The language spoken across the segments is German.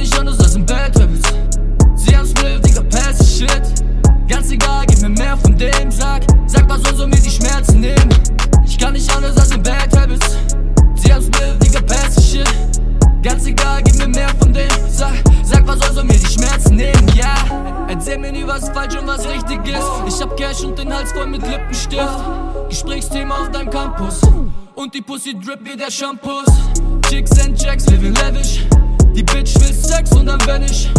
nicht anders, das sind Bad Habits. Sie haben Spliff, Digga, pass Shit. Ganz egal, gib mir mehr von dem, sag. Sag, was soll so mir die Schmerzen nehmen? Ich kann nicht anders, das sind Bad Habits. Sie haben Spliff, Digga, pass Shit. Ganz egal, gib mir mehr von dem, sag. Sag, was soll so mir die Schmerzen nehmen, ja. Yeah. Erzähl mir nie, was falsch und was richtig ist. Ich hab Cash und den Hals voll mit Lippenstift. Gesprächsthema auf deinem Campus. Und die Pussy drip wie der Shampoos. Chicks and Jacks, living wenn ich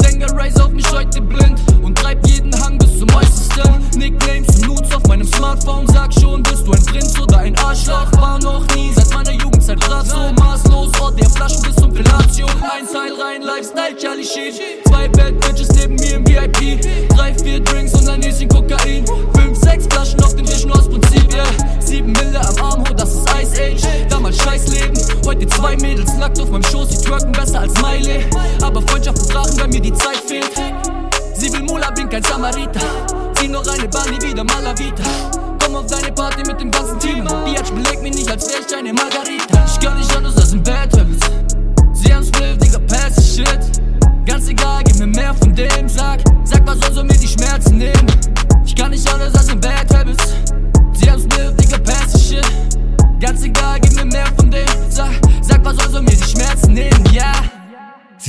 denke, Raise auf mich heute blind und treib jeden Hang bis zum äußersten. Nicknames und Nudes auf meinem Smartphone, sag schon, bist du ein Prinz oder ein Arschloch? War noch nie seit meiner Jugendzeit grad so maßlos. Ort der Flaschen bis zum Fellatio. Ein Teil rein, Lifestyle, Charlie Sheen. Zwei Bad Bitches neben mir im VIP. Drei, vier Drinks und ein Häschen Kokain. Zwei Mädels nackt auf meinem Schoß, die twerken besser als Miley. Aber Freundschaften brachen, weil mir die Zeit fehlt. Sie will Mula, bin kein Samariter. Zieh noch eine Bali, wieder Malavita. Komm auf deine Party mit dem ganzen Team. Die Edge belegt mich nicht, als wär ich eine Margarita.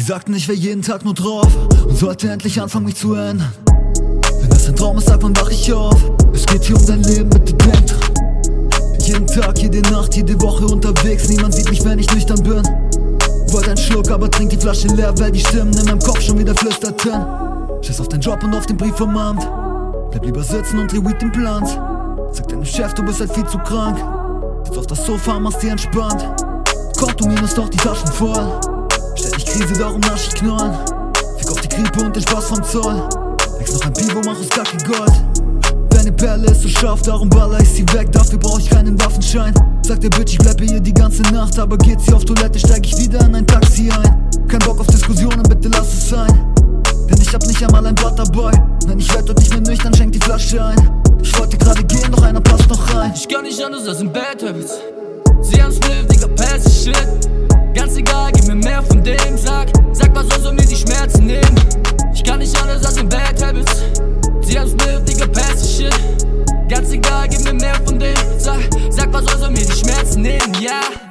Sie sagten, ich wär jeden Tag nur drauf und sollte endlich anfangen, mich zu ändern. Wenn das ein Traum ist, sag wann wach ich auf. Es geht hier um dein Leben, bitte denk dran. Jeden Tag, jede Nacht, jede Woche unterwegs. Niemand sieht mich, wenn ich nüchtern bin. Wollt einen Schluck, aber trink die Flasche leer, weil die Stimmen in meinem Kopf schon wieder flüsterten. Schiss auf deinen Job und auf den Brief vom Amt. Bleib lieber sitzen und dreh Weed den Plans. Sag deinem Chef, du bist halt viel zu krank. Sitz auf das Sofa, machst dir entspannt. Konto minus doch die Taschen voll. Krise, darum nasch ich Knollen. Fick auf die Krippe und den Spaß vom Zoll. Legst noch ein Pivo, mach aus Kacke Gold. Deine Perle ist so scharf, darum baller ich sie weg. Dafür brauch ich keinen Waffenschein. Sagt der Bitch, ich bleibe hier die ganze Nacht. Aber geht sie auf Toilette, steig ich wieder in ein Taxi ein. Kein Bock auf Diskussionen, bitte lass es sein. Denn ich hab nicht einmal ein Blatt dabei. Nein, ich werd dort nicht mehr nüchtern, schenk die Flasche ein. Ich wollte gerade gehen, doch einer passt noch rein. Ich kann nicht anders, das sind Bad Habits. Sie haben Spliff, Ganz egal, gib mir mehr von dem, sag, sag was soll so mir die Schmerzen nehmen. Ich kann nicht anders als in Bad Habits. Sie haben's mit, Digga, pass shit. Ganz egal, gib mir mehr von dem, sag, sag was soll so mir die Schmerzen nehmen. Yeah.